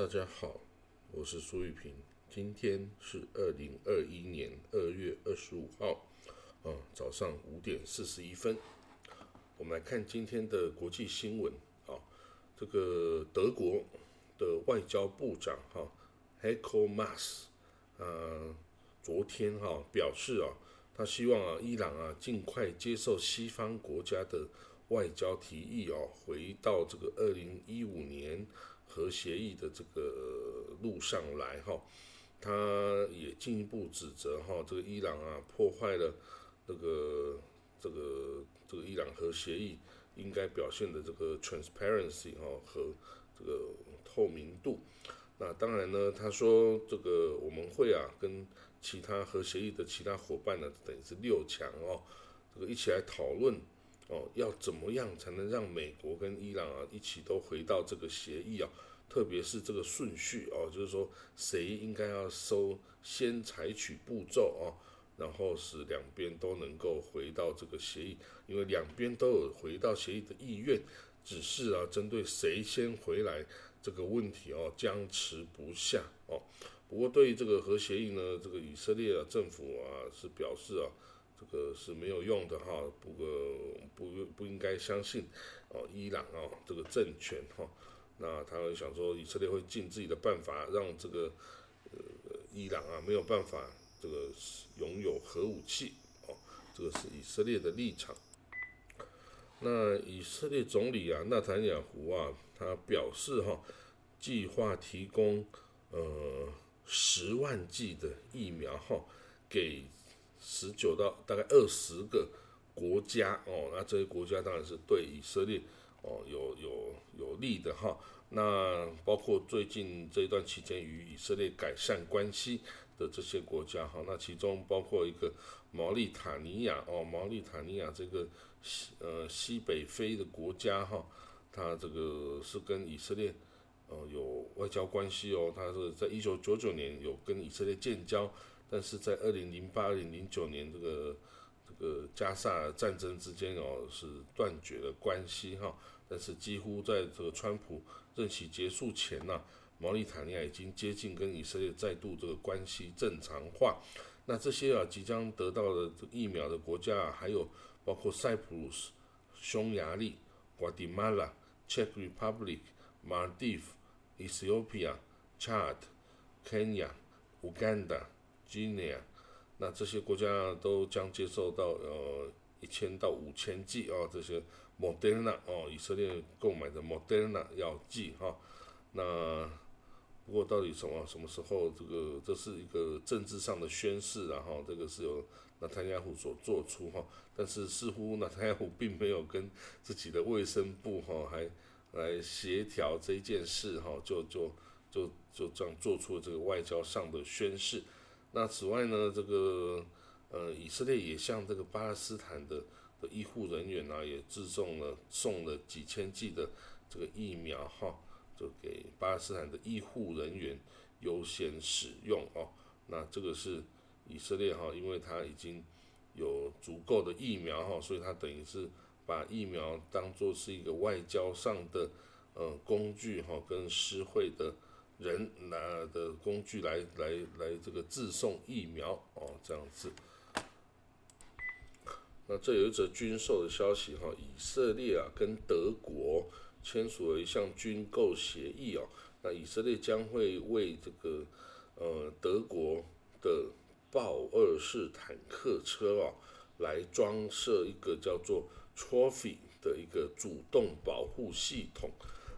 大家好，我是苏玉平。今天是二零二一年二月二十五号，啊，早上五点四十一分。我们来看今天的国际新闻。啊，这个德国的外交部长哈 Heiko Maas，呃，昨天哈表示啊，他希望啊伊朗啊尽快接受西方国家的外交提议哦，回到这个二零一五年。核协议的这个路上来哈，他也进一步指责哈，这个伊朗啊破坏了这个这个这个伊朗核协议应该表现的这个 transparency 哈和这个透明度。那当然呢，他说这个我们会啊跟其他核协议的其他伙伴呢，等于是六强哦，这个一起来讨论。哦，要怎么样才能让美国跟伊朗啊一起都回到这个协议啊？特别是这个顺序哦，就是说谁应该要收先采取步骤哦，然后使两边都能够回到这个协议，因为两边都有回到协议的意愿，只是啊针对谁先回来这个问题哦僵持不下哦。不过对于这个核协议呢，这个以色列政府啊是表示啊。这个是没有用的哈，不过不不应该相信哦，伊朗哦这个政权哈，那他会想说以色列会尽自己的办法让这个呃伊朗啊没有办法这个拥有核武器哦，这个是以色列的立场。那以色列总理啊纳坦雅胡啊，他表示哈，计划提供呃十万剂的疫苗哈给。十九到大概二十个国家哦，那这些国家当然是对以色列哦有有有利的哈。那包括最近这一段期间与以色列改善关系的这些国家哈，那其中包括一个毛利塔尼亚哦，毛利塔尼亚这个西呃西北非的国家哈，它这个是跟以色列呃有外交关系哦，它是在一九九九年有跟以色列建交。但是在二零零八、二零零九年这个呃加萨战争之间哦，是断绝了关系哈。但是几乎在这个川普任期结束前呢，毛里塔尼亚已经接近跟以色列再度这个关系正常化。那这些啊即将得到的疫苗的国家啊，还有包括塞浦路斯、匈牙利、瓜地马拉、Czech Republic、Maldives、Ethiopia、Chad、Kenya、Uganda。Guinea，那这些国家都将接受到呃一千到五千剂哦，这些 Moderna 哦，以色列购买的 Moderna 药剂哈。那不过到底什么什么时候这个这是一个政治上的宣誓，然后这个是由纳坦雅胡所做出哈，但是似乎纳坦雅胡并没有跟自己的卫生部哈还来协调这件事哈，就就就就这样做出了这个外交上的宣誓。那此外呢，这个呃，以色列也向这个巴勒斯坦的的医护人员呢，也自送了送了几千剂的这个疫苗哈，就给巴勒斯坦的医护人员优先使用哦。那这个是以色列哈，因为他已经有足够的疫苗哈，所以他等于是把疫苗当做是一个外交上的呃工具哈，跟施惠的。人拿的工具来来来，这个自送疫苗哦，这样子。那这有一则军售的消息哈，以色列啊跟德国签署了一项军购协议哦。那以色列将会为这个呃德国的豹二式坦克车哦，来装设一个叫做 Trophy 的一个主动保护系统。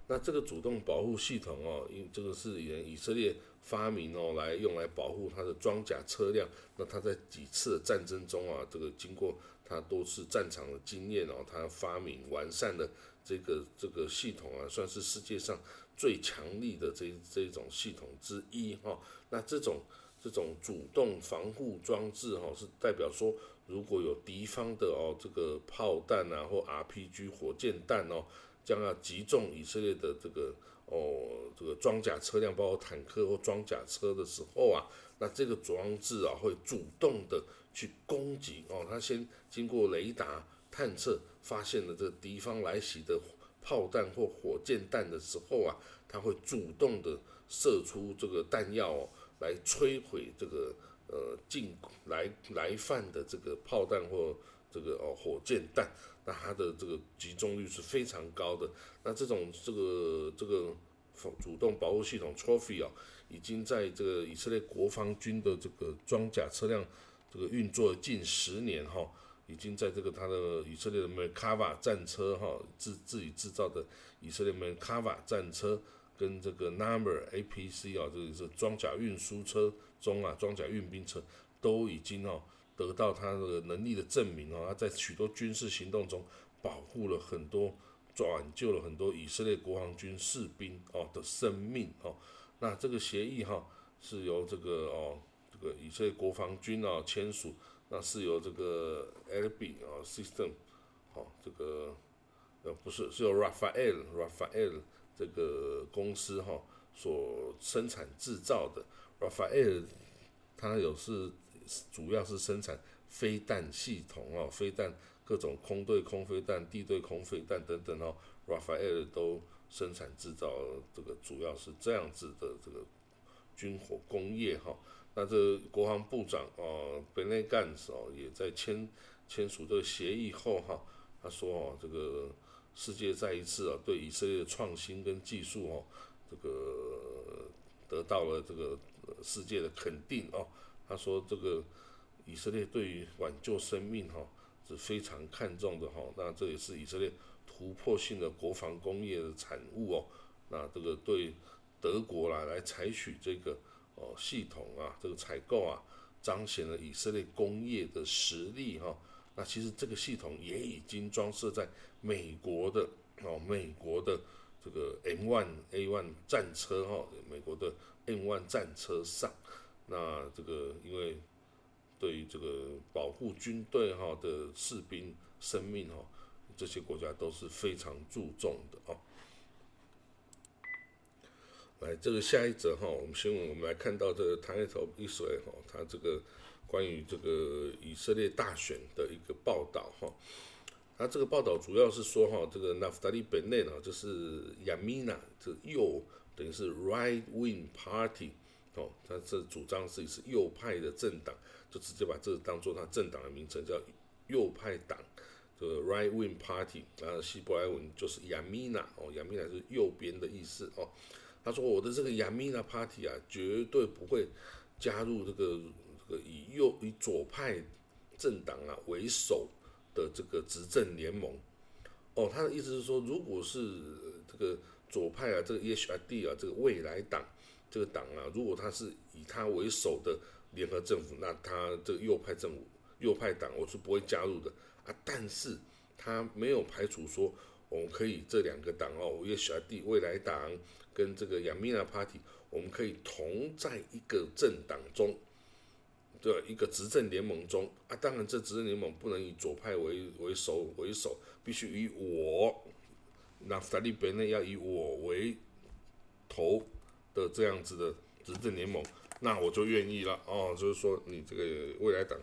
那这个主动保护系统哦，因这个是以色列发明哦，来用来保护它的装甲车辆。那它在几次的战争中啊，这个经过它多次战场的经验哦，它发明完善的这个这个系统啊，算是世界上最强力的这这种系统之一哈。那这种这种主动防护装置哈，是代表说，如果有敌方的哦这个炮弹啊或 RPG 火箭弹哦。将要击中以色列的这个哦，这个装甲车辆，包括坦克或装甲车的时候啊，那这个装置啊会主动的去攻击哦。它先经过雷达探测，发现了这敌方来袭的炮弹或火箭弹的时候啊，他会主动的射出这个弹药来摧毁这个呃进来来犯的这个炮弹或这个哦火箭弹，那它的这个集中率是非常高的。那这种这个这个主动保护系统 Trophy 啊，已经在这个以色列国防军的这个装甲车辆这个运作近十年哈。已经在这个他的以色列的 Merkava 战车哈自自己制造的以色列 Merkava 战车跟这个 Number APC 啊，这个是装甲运输车中啊，装甲运兵车都已经哦得到他的能力的证明哦，他在许多军事行动中保护了很多，挽救了很多以色列国防军士兵哦的生命哦。那这个协议哈是由这个哦这个以色列国防军啊签署。那是由这个 LB 啊 System，好，这个呃不是，是由 Rafael Rafael 这个公司哈所生产制造的。Rafael 它有是主要是生产飞弹系统哦，飞弹各种空对空飞弹、地对空飞弹等等哦，Rafael 都生产制造，这个主要是这样子的这个军火工业哈。那这国防部长哦，本内干斯哦，也在签签署这个协议后哈，他说哦，这个世界再一次啊，对以色列的创新跟技术哦，这个得到了这个世界的肯定哦。他说这个以色列对于挽救生命哈是非常看重的哈。那这也是以色列突破性的国防工业的产物哦。那这个对德国啦来采取这个。哦，系统啊，这个采购啊，彰显了以色列工业的实力哈。那其实这个系统也已经装设在美国的哦，美国的这个 M1 A1 战车哈，美国的 M1 战车上。那这个因为对于这个保护军队哈的士兵生命哈，这些国家都是非常注重的哦。来，这个下一则哈，我们新闻我们来看到这个《Title Israel》哈，它这个关于这个以色列大选的一个报道哈。它这个报道主要是说哈，这个 Naftali Bennett，就是 Yamina 这右等于是 Right Wing Party 哦，他这主张自己是右派的政党，就直接把这当做他政党的名称叫右派党，这个 Right Wing Party 啊，希伯来文就是 Yamina 哦，Yamina 是右边的意思哦。他说：“我的这个 Yamina Party 啊，绝对不会加入这个这个以右以左派政党啊为首的这个执政联盟。”哦，他的意思是说，如果是这个左派啊，这个 e s h d 啊，这个未来党这个党啊，如果他是以他为首的联合政府，那他这个右派政府、右派党我是不会加入的啊。但是他没有排除说，我们可以这两个党哦，EHD 未来党。跟这个 Yamina Party，我们可以同在一个政党中，的一个执政联盟中啊。当然，这执政联盟不能以左派为为首为首，必须以我那法利本内要以我为头的这样子的执政联盟，那我就愿意了哦。就是说，你这个未来党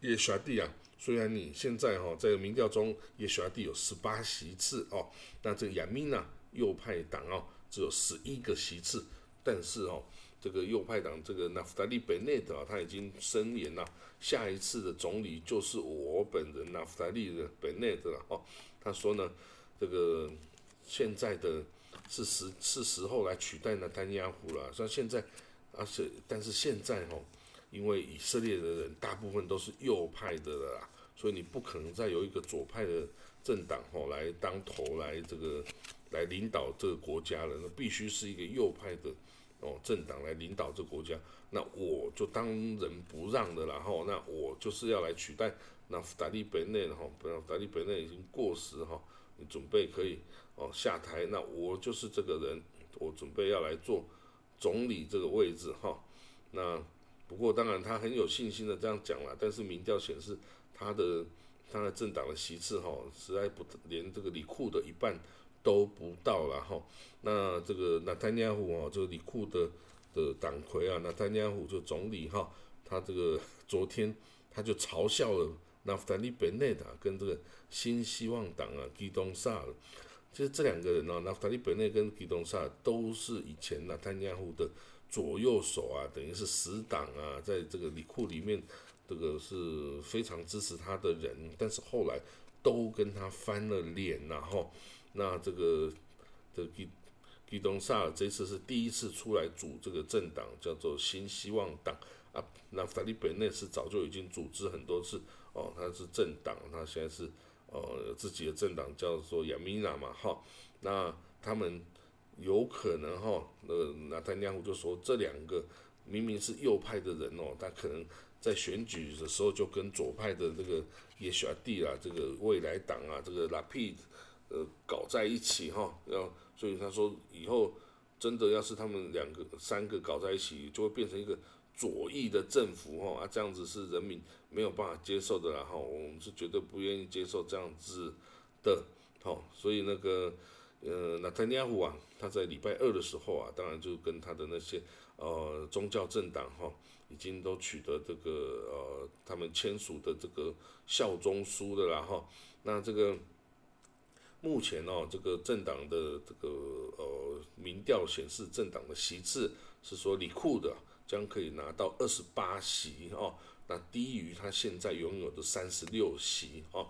叶小弟啊，虽然你现在哈在民调中叶小弟有十八席次哦，那这个 Yamina 右派党哦。只有十一个席次，但是哦，这个右派党这个纳夫达利·贝内特啊，他已经声言了，下一次的总理就是我本人纳夫达利的贝内特了哦。他说呢，这个现在的是时是时候来取代那丹亚胡了。像现在，而且但是现在哦，因为以色列的人大部分都是右派的啦，所以你不可能再有一个左派的政党哦来当头来这个。来领导这个国家了，那必须是一个右派的哦政党来领导这国家。那我就当仁不让的，然后那我就是要来取代那达利本内哈，不然达利本内已经过时哈，准备可以哦下台，那我就是这个人，我准备要来做总理这个位置哈。那不过当然他很有信心的这样讲了，但是民调显示他的他的政党的席次哈，实在不连这个李库的一半。都不到了哈，那这个纳坦尼亚胡啊，这个李库的的党魁啊，纳坦尼亚胡就总理哈，他这个昨天他就嘲笑了纳夫达利·贝内塔跟这个新希望党啊基东萨，其实这两个人呢，纳夫塔利本内跟基东萨都是以前纳坦亚胡的左右手啊，等于是死党啊，在这个里库里面，这个是非常支持他的人，但是后来都跟他翻了脸，然后那这个的基基东萨尔这次是第一次出来组这个政党，叫做新希望党啊。那法利本内是早就已经组织很多次哦，他是政党，他现在是。呃，自己的政党叫做亚米娜嘛，哈，那他们有可能哈，呃，那丹尼亚胡就说这两个明明是右派的人哦，他可能在选举的时候就跟左派的这个耶小弟啊，这个未来党啊，这个拉皮呃搞在一起哈，要所以他说以后真的要是他们两个三个搞在一起，就会变成一个。左翼的政府哈啊，这样子是人民没有办法接受的然后我们是绝对不愿意接受这样子的，哈，所以那个呃，纳坦尼亚胡啊，他在礼拜二的时候啊，当然就跟他的那些呃宗教政党哈，已经都取得这个呃他们签署的这个效忠书的啦哈，那这个目前哦，这个政党的这个呃民调显示，政党的席次是说李库的。将可以拿到二十八席哦，那低于他现在拥有的三十六席哦。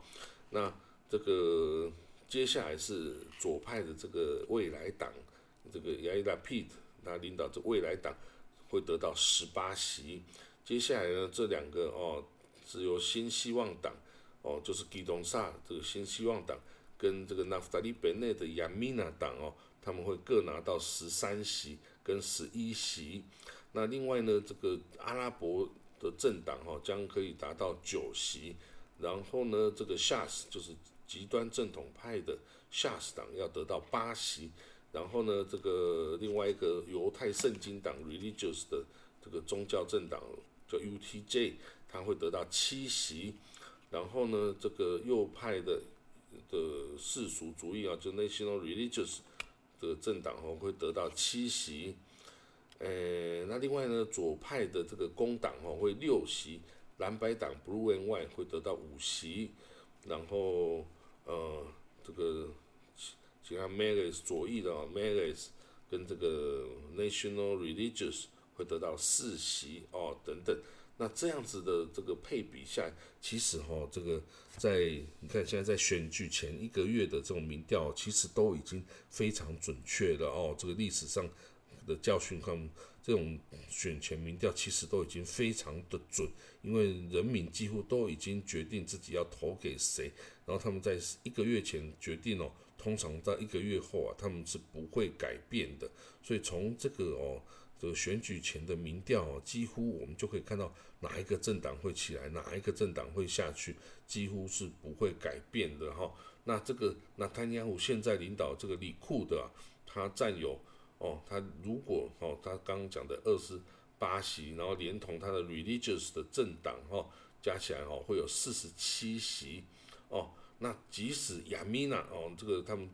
那这个接下来是左派的这个未来党，这个亚伊拉 Pete 他领导这未来党会得到十八席。接下来呢，这两个哦，只有新希望党哦，就是基东萨这个新希望党跟这个纳夫达利本内的亚米娜党哦，他们会各拿到十三席跟十一席。那另外呢，这个阿拉伯的政党哈将可以达到九席，然后呢，这个夏斯就是极端正统派的夏斯党要得到八席，然后呢，这个另外一个犹太圣经党 Religious 的这个宗教政党叫 UTJ，它会得到七席，然后呢，这个右派的的世俗主义啊，就 National Religious 这个政党哦会得到七席。呃，那另外呢，左派的这个工党哦会六席，蓝白党 Blue and White 会得到五席，然后呃这个其他 Maris 左翼的哦 Maris 跟这个 National Religious 会得到四席哦等等，那这样子的这个配比下，其实哈这个在你看现在在选举前一个月的这种民调，其实都已经非常准确了哦，这个历史上。的教训看，这种选前民调其实都已经非常的准，因为人民几乎都已经决定自己要投给谁，然后他们在一个月前决定哦，通常在一个月后啊，他们是不会改变的。所以从这个哦，这个选举前的民调，几乎我们就可以看到哪一个政党会起来，哪一个政党会下去，几乎是不会改变的哈。那这个那丹尼尔现在领导这个李库的，他占有。哦，他如果哦，他刚刚讲的二十八席，然后连同他的 religious 的政党哈，加起来哦会有四十七席哦。那即使亚米娜哦，这个他们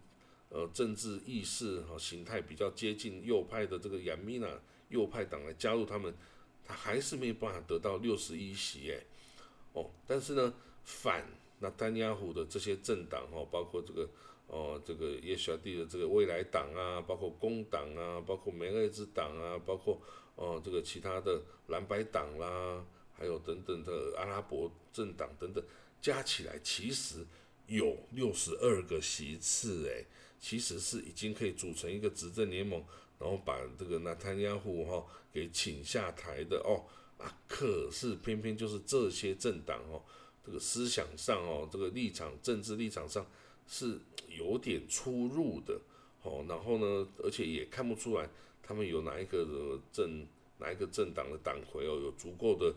呃政治意识和形态比较接近右派的这个亚米娜右派党来加入他们，他还是没有办法得到六十一席哎。哦，但是呢，反那丹尼亚胡的这些政党哈，包括这个。哦，这个耶小弟的这个未来党啊，包括工党啊，包括梅尔兹党啊，包括哦这个其他的蓝白党啦，还有等等的阿拉伯政党等等，加起来其实有六十二个席次诶，其实是已经可以组成一个执政联盟，然后把这个纳坦亚胡哈给请下台的哦啊，可是偏偏就是这些政党哦，这个思想上哦，这个立场政治立场上。是有点出入的，哦，然后呢，而且也看不出来他们有哪一个政哪一个政党的党魁哦，有足够的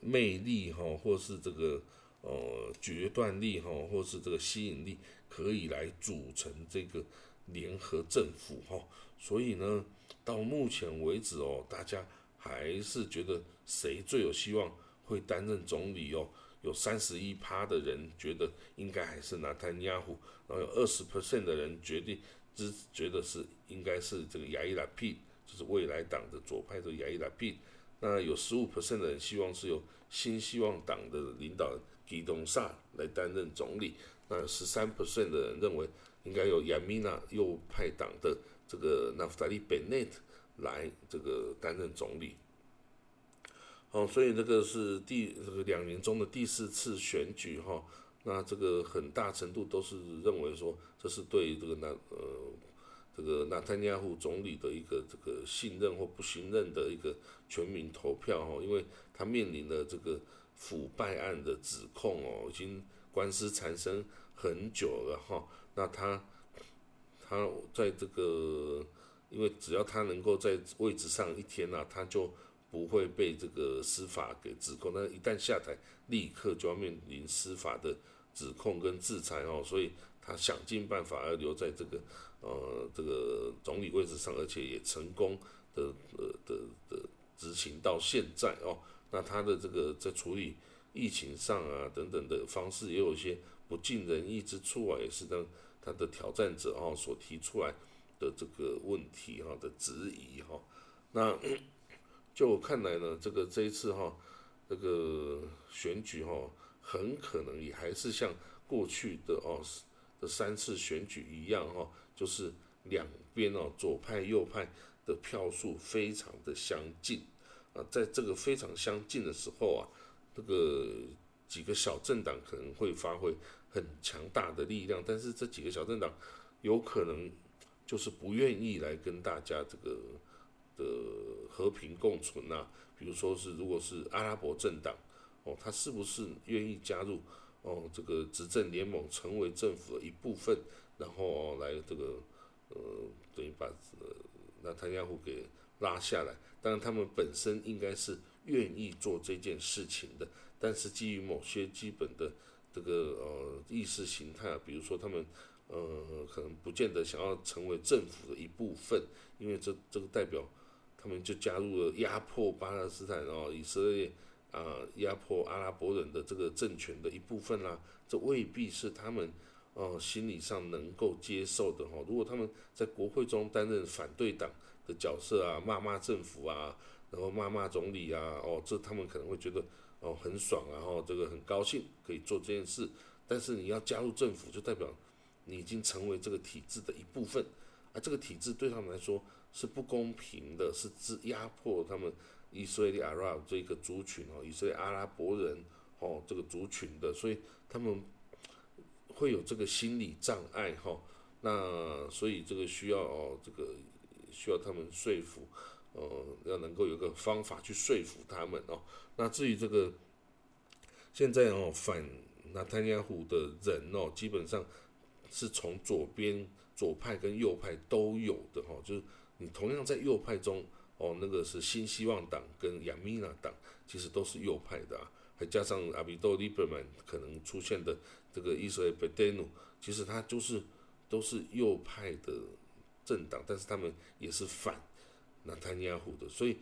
魅力哈，或是这个呃决断力哈，或是这个吸引力，可以来组成这个联合政府哈。所以呢，到目前为止哦，大家还是觉得谁最有希望会担任总理哦。有三十一趴的人觉得应该还是拿坦尼亚胡，然后有二十 percent 的人决定只觉得是应该是这个亚伊拉 P，就是未来党的左派的亚伊拉 P。那有十五 percent 的人希望是由新希望党的领导人吉东萨来担任总理。那十三 percent 的人认为应该由亚米纳右派党的这个纳夫达利·贝内特来这个担任总理。哦，所以这个是第这个两年中的第四次选举哈，那这个很大程度都是认为说这是对这个纳呃这个纳坦亚胡总理的一个这个信任或不信任的一个全民投票哈，因为他面临的这个腐败案的指控哦，已经官司缠身很久了哈，那他他在这个因为只要他能够在位置上一天呐，他就。不会被这个司法给指控，那一旦下台，立刻就要面临司法的指控跟制裁哦，所以他想尽办法要留在这个呃这个总理位置上，而且也成功的呃的的执行到现在哦。那他的这个在处理疫情上啊等等的方式，也有一些不尽人意之处啊，也是当他的挑战者哦所提出来的这个问题哈的质疑哈，那。就我看来呢，这个这一次哈，这个选举哈，很可能也还是像过去的哦的三次选举一样哈，就是两边哦左派右派的票数非常的相近啊，在这个非常相近的时候啊，这个几个小政党可能会发挥很强大的力量，但是这几个小政党有可能就是不愿意来跟大家这个。的和平共存呐，比如说是如果是阿拉伯政党哦，他是不是愿意加入哦这个执政联盟，成为政府的一部分，然后来这个呃等于把呃那塔亚胡给拉下来？当然他们本身应该是愿意做这件事情的，但是基于某些基本的这个呃意识形态，比如说他们呃可能不见得想要成为政府的一部分，因为这这个代表。他们就加入了压迫巴勒斯坦哦，以色列啊，压迫阿拉伯人的这个政权的一部分啦。这未必是他们哦心理上能够接受的哈。如果他们在国会中担任反对党的角色啊，骂骂政府啊，然后骂骂总理啊，哦，这他们可能会觉得哦很爽啊，哦这个很高兴可以做这件事。但是你要加入政府，就代表你已经成为这个体制的一部分，而这个体制对他们来说。是不公平的，是自压迫他们以色列阿拉伯这个族群哦，以色列阿拉伯人哦这个族群的，所以他们会有这个心理障碍哈。那所以这个需要哦，这个需要他们说服，呃，要能够有个方法去说服他们哦。那至于这个现在哦反纳坦雅胡的人哦，基本上是从左边左派跟右派都有的哈，就是。你同样在右派中，哦，那个是新希望党跟亚米纳党，其实都是右派的啊，还加上阿比多利伯曼可能出现的这个伊斯兰贝德诺，其实他就是都是右派的政党，但是他们也是反纳坦尼亚胡的，所以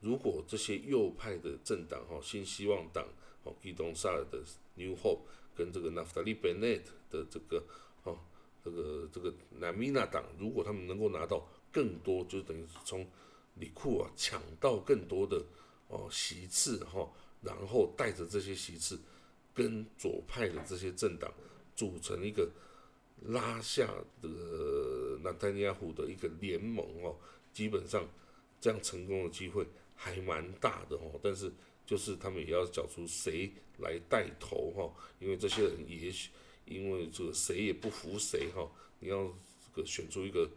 如果这些右派的政党，哈，新希望党，哦，伊东萨尔的 New Hope 跟这个纳夫达利贝内特的这个，哦，这个这个南米纳党，如果他们能够拿到。更多就等于从里库啊抢到更多的哦席次哈，然后带着这些席次跟左派的这些政党组成一个拉下的纳坦尼亚胡的一个联盟哦，基本上这样成功的机会还蛮大的哦。但是就是他们也要找出谁来带头哈，因为这些人也许因为这个谁也不服谁哈，你要这个选出一个。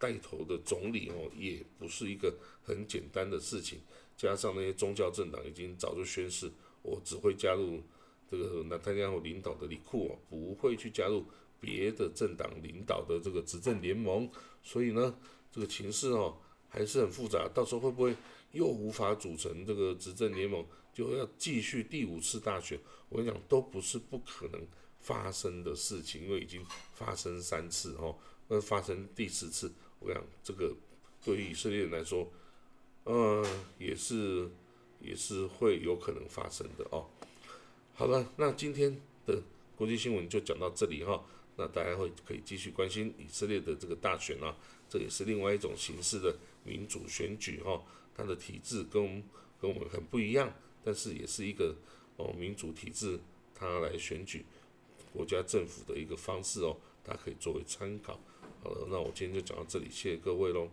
带头的总理哦，也不是一个很简单的事情。加上那些宗教政党已经早就宣誓，我只会加入这个纳坦亚胡领导的里库哦，不会去加入别的政党领导的这个执政联盟。所以呢，这个情势哦还是很复杂。到时候会不会又无法组成这个执政联盟，就要继续第五次大选？我跟你讲，都不是不可能发生的事情，因为已经发生三次哦，那发生第四次。我想这个对于以色列人来说，呃，也是也是会有可能发生的哦。好了，那今天的国际新闻就讲到这里哈。那大家会可以继续关心以色列的这个大选啊，这也是另外一种形式的民主选举哈。它的体制跟跟我们很不一样，但是也是一个哦民主体制，它来选举国家政府的一个方式哦。大家可以作为参考。好了，那我今天就讲到这里，谢谢各位喽。